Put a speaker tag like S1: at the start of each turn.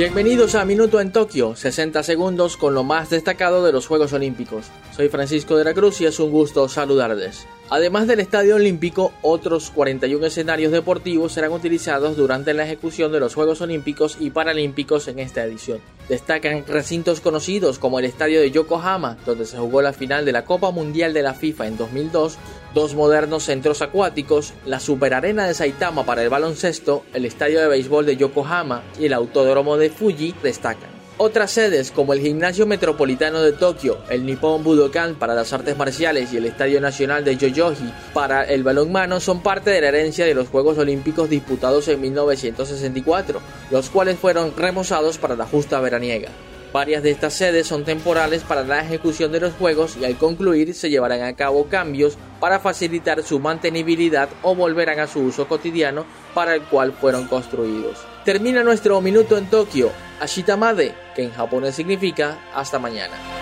S1: Bienvenidos a Minuto en Tokio, 60 segundos con lo más destacado de los Juegos Olímpicos. Soy Francisco de la Cruz y es un gusto saludarles. Además del Estadio Olímpico, otros 41 escenarios deportivos serán utilizados durante la ejecución de los Juegos Olímpicos y Paralímpicos en esta edición. Destacan recintos conocidos como el Estadio de Yokohama, donde se jugó la final de la Copa Mundial de la FIFA en 2002, dos modernos centros acuáticos, la Superarena de Saitama para el baloncesto, el Estadio de Béisbol de Yokohama y el Autódromo de Fuji destacan. Otras sedes como el Gimnasio Metropolitano de Tokio, el Nippon Budokan para las artes marciales y el Estadio Nacional de Yoyogi para el balonmano son parte de la herencia de los Juegos Olímpicos disputados en 1964, los cuales fueron remozados para la justa veraniega. Varias de estas sedes son temporales para la ejecución de los juegos y al concluir se llevarán a cabo cambios para facilitar su mantenibilidad o volverán a su uso cotidiano para el cual fueron construidos. Termina nuestro minuto en Tokio, Ashitamade, que en japonés significa hasta mañana.